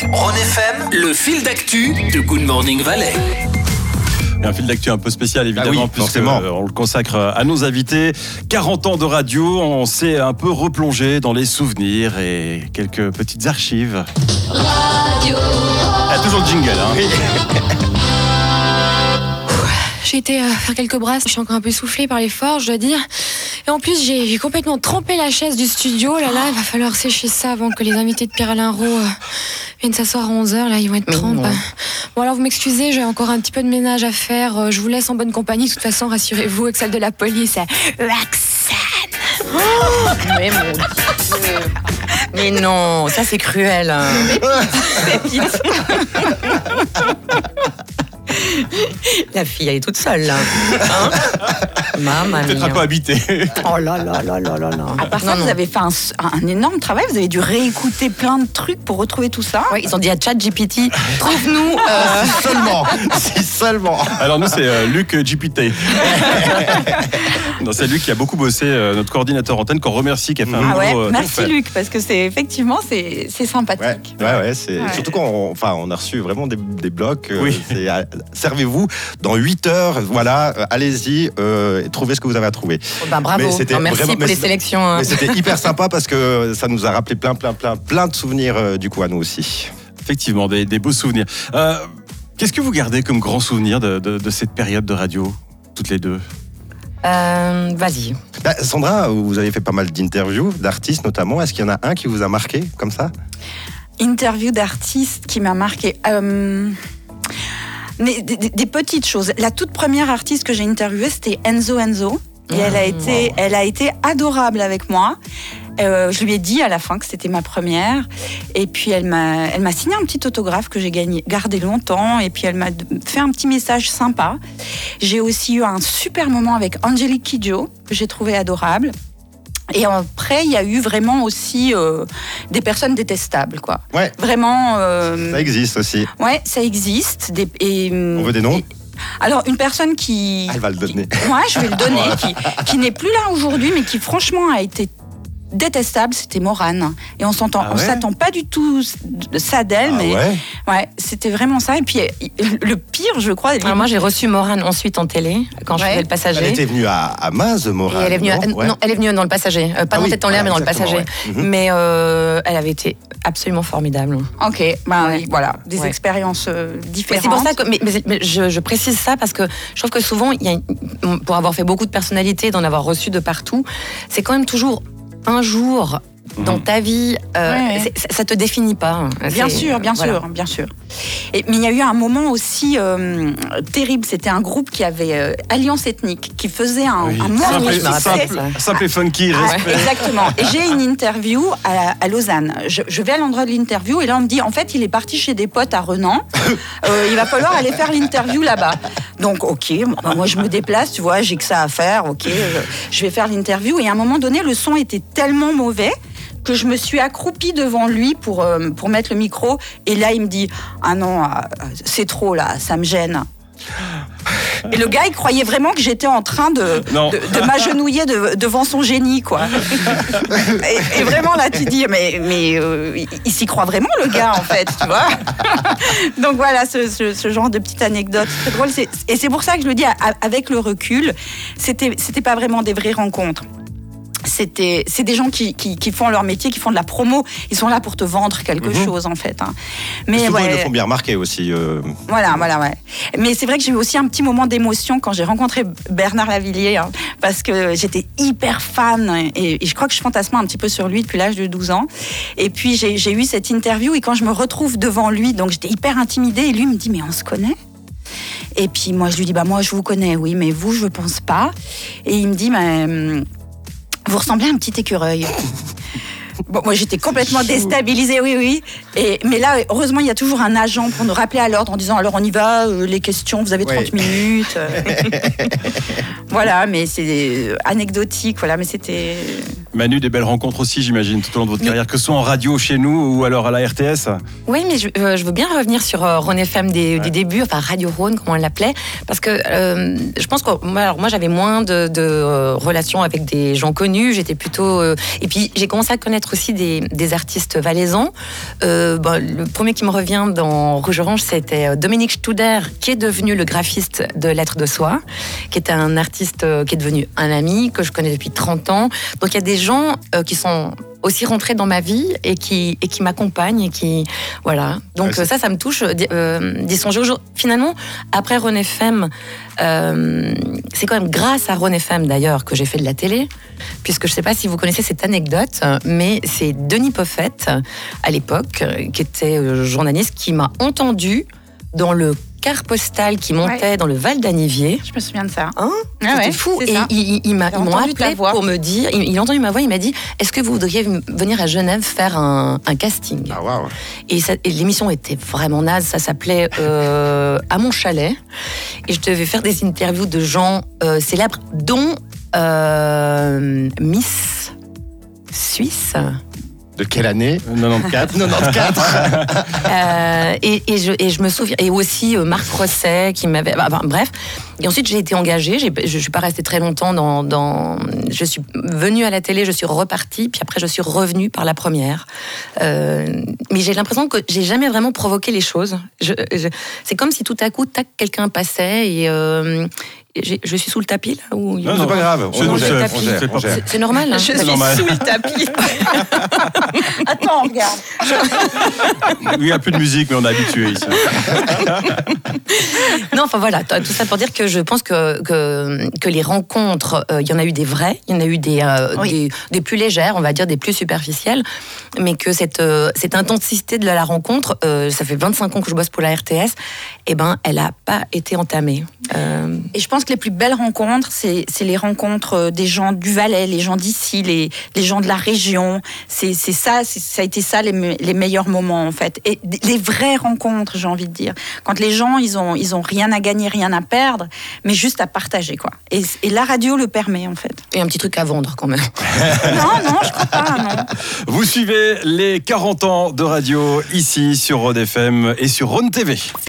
Rhône FM, le fil d'actu de Good Morning Valley. Un fil d'actu un peu spécial évidemment, Ah oui, puisque forcément. euh, on le consacre à nos invités. 40 ans de radio, on s'est un peu replongé dans les souvenirs et quelques petites archives. Il y a toujours le jingle, hein. J'ai été euh, faire quelques brasses, je suis encore un peu soufflée par l'effort, je dois dire. Et en plus, j'ai complètement trempé la chaise du studio. Là, là, il va falloir sécher ça avant que les invités de Pierre-Alain Roux euh, viennent s'asseoir à 11h. Là, ils vont être trempes. Bon, alors, vous m'excusez, j'ai encore un petit peu de ménage à faire. Euh, Je vous laisse en bonne compagnie. De toute façon, rassurez-vous, avec celle de la police, euh, Roxane. Mais mon Dieu. Mais non, ça c'est cruel. hein. La fille, elle est toute seule là. Hein Maman Peut-être un peu habité. Oh là là là là là là. À part ça, vous avez fait un, un énorme travail. Vous avez dû réécouter plein de trucs pour retrouver tout ça. Ouais, ils ont dit à ChatGPT, trouve-nous. euh, Si seulement, si seulement. Alors nous c'est euh, Luc GPT. non, c'est lui qui a beaucoup bossé, euh, notre coordinateur antenne, qu'on remercie, qui a fait un Ah ouais, euh, merci. Luc, parce que c'est effectivement c'est Ouais, sympathique. ouais, ouais, c'est Ouais. surtout enfin, on a reçu vraiment des, des blocs. euh, Oui. c'est, Servez-vous dans 8 heures. Voilà, euh, allez-y, euh, trouvez ce que vous avez à trouver. oh, bah, bravo. Mais c'était Non, merci vraiment- pour mais les sélections. hein. C'était hyper sympa parce que ça nous a rappelé plein, plein, plein, plein de souvenirs euh, du coup à nous aussi. Effectivement, des, des beaux souvenirs. Euh, Qu'est-ce que vous gardez comme grand souvenir de, de- de cette période de radio, toutes les deux? Euh, Vas-y. Bah, Sandra, vous avez fait pas mal d'interviews d'artistes notamment. Est-ce qu'il y en a un qui vous a marqué comme ça? Interview d'artiste qui m'a marqué. Euh, mais des, des- des petites choses. La toute première artiste que j'ai interviewée, c'était Enzo Enzo. Et elle a été, elle a été adorable avec moi. Euh, je lui ai dit à la fin que c'était ma première. Et puis elle m'a, elle m'a signé un petit autographe que j'ai gagné, gardé longtemps. Et puis elle m'a fait un petit message sympa. J'ai aussi eu un super moment avec Angelique Kidjo que j'ai trouvé adorable. Et après, il y a eu vraiment aussi euh, des personnes détestables, quoi. Ouais, Vraiment. euh, ça existe aussi. Ouais, ça existe. Des, et, On veut des noms et- Alors, une personne qui. Ah, Elle va le donner. Ouais, je vais le donner, qui, qui n'est plus là aujourd'hui, mais qui franchement a été détestable, c'était Morane. Et on s'entend, Ah on s'attend pas du tout de ça d'elle, Ah mais ouais ouais, c'était vraiment ça. Et puis le pire, je crois, Alors, moi, j'ai reçu Morane ensuite en télé quand je Ouais. faisais le passager. Elle était venue à, à Maz, Et Morane. elle est venue, à- non Ouais. non, elle est venue dans le passager, Euh, pas Ah dans oui, Tête en l'air, mais dans le passager. Mhm. Mais euh, elle avait été absolument formidable. ok, ben Ouais. oui, voilà, des Ouais. expériences euh, Mais différentes. c'est pour ça que mais, mais- mais je, je précise ça parce que je trouve que souvent, y a, pour avoir fait beaucoup de personnalités, d'en avoir reçu de partout, c'est quand même toujours un jour dans Mhm. ta vie, euh, Ouais, ça, te définit pas. Bien C'est- sûr, bien voilà. sûr, bien sûr. Et, mais il y a eu un moment aussi euh, terrible. C'était un groupe qui avait euh, Alliance Ethnique, qui faisait un, Oui. un simple, simple et funky, Ah, respect. exactement. Et j'ai une interview à, à Lausanne. Je, je vais à l'endroit de l'interview et là on me dit en fait il est parti chez des potes à Renan. Euh, il va falloir aller faire l'interview là-bas. Donc ok, bah, moi je me déplace, tu vois, j'ai que ça à faire. Ok, je, je vais faire l'interview et à un moment donné le son était tellement mauvais que je me suis accroupie devant lui pour, euh, pour mettre le micro. Et là, il me dit Ah non, euh, c'est trop là, ça me gêne. Et le gars, il croyait vraiment que j'étais en train de, de, de m'agenouiller de- devant son génie, quoi. Et, et vraiment, là, tu dis, mais, mais euh, il, il s'y croit vraiment, le gars, en fait, tu vois. Donc voilà, ce, ce- ce genre de petite anecdote, c'est drôle. Et c'est pour ça que je le dis, avec le recul, c'était pas vraiment des vraies rencontres. C'était, c'est des gens qui, qui, qui font leur métier, qui font de la promo. Ils sont là pour te vendre quelque Mhm. chose, en fait. hein. Mais Souvent, ils le font bien remarquer aussi. euh, voilà, voilà, ouais. Mais c'est vrai que j'ai eu aussi un petit moment d'émotion quand j'ai rencontré Bernard Lavillier, hein, parce que j'étais hyper fan et, et je crois que je fantasmais un petit peu sur lui depuis l'âge de 12 ans. Et puis j'ai eu cette interview et quand je me retrouve devant lui, donc j'étais hyper intimidée et lui me dit mais on se connaît? Et puis moi je lui dis bah moi je vous connais, oui, mais vous je pense pas. Et il me dit mais hum, vous ressemblez à un petit écureuil. Bon, moi j'étais complètement déstabilisée, oui, oui. Et, mais là, heureusement, il y a toujours un agent pour nous rappeler à l'ordre en disant alors on y va, euh, les questions, vous avez 30 Ouais. minutes. euh. voilà, mais c'est euh, anecdotique, voilà, mais c'était. Manu, des belles rencontres aussi, j'imagine, tout au long de votre carrière, que ce soit en radio chez nous ou alors à la RTS. Oui, mais je, euh, je veux bien revenir sur euh, Rhône FM des, du début, enfin Radio Rhône, comme on l'appelait, parce que euh, je pense que moi, alors, moi j'avais moins de, de, euh, relations avec des gens connus, j'étais plutôt. et puis j'ai commencé à connaître aussi des, des artistes valaisans. Bon, le premier qui me revient dans Rouge Orange, c'était Dominique Studer, qui est devenu le graphiste de Lettres de Soi, qui est un artiste qui est devenu un ami, que je connais depuis 30 ans. Donc il y a des gens euh, qui sont aussi rentrés dans ma vie et qui, et qui m'accompagnent et qui voilà. Donc Ouais, ça ça me touche euh, d'y- euh, d'y songer aujourd'hui finalement après FM euh, c'est quand même grâce à Rhône FM d'ailleurs que j'ai fait de la télé puisque je sais pas si vous connaissez cette anecdote mais c'est Denis Poffet euh, à l'époque qui était journaliste qui m'a entendu dans le car postal qui montait dans le Val d'Anivier Je me souviens de ça. Hein Ah C'était ouais, fou. Et ça. il, il- il m'a- J'ai ils m'ont appelé voix. pour me dire, il, il a entendu ma voix, il m'a dit, est-ce que vous voudriez venir à Genève faire un, un casting? Ah et l'émission était vraiment naze, ça s'appelait euh, À mon chalet. Et je devais faire des interviews de gens euh, célèbres, dont euh, Miss Suisse. De quelle année 94. 94. Euh, et, et je, et je me souviens, et aussi euh, Marc Rosset qui m'avait. bah, enfin, bref. Et ensuite, j'ai été engagée. Je ne suis pas restée très longtemps dans, dans. Je suis venue à la télé, je suis repartie, puis après, je suis revenue par la première. Euh, mais j'ai l'impression que j'ai jamais vraiment provoqué les choses. Je, je- c'est comme si tout à coup, tac, quelqu'un passait et. Je suis sous le tapis là ou Non, C'est pas grave. C'est normal. hein Je suis normal. sous le tapis. Attends, regarde. Il n'y a plus de musique, mais on est habitué ici. Non, enfin voilà, tout ça pour dire que je pense que, que, que les rencontres, euh, il y en a eu des vraies, il y en a eu des, euh, Oui. des, des plus légères, on va dire des plus superficielles, mais que cette, euh, cette intensité de la rencontre, euh, ça fait 25 ans que je bosse pour la RTS, et ben elle n'a pas été entamée. Euh, Et je pense que les plus belles rencontres, c'est c'est les rencontres euh, des gens du Valais, les gens d'ici, les, les gens de la région. C'est c'est ça, c'est- ça a été ça les, me- les meilleurs moments en fait. Et les vraies rencontres, j'ai envie de dire. Quand les gens, ils ont, ils ont rien à gagner, rien à perdre, mais juste à partager quoi. Et, et la radio le permet en fait. et un petit truc à vendre quand même. non, non, je crois pas, non. Vous suivez les 40 ans de radio ici sur Rhône FM et sur Rhône TV.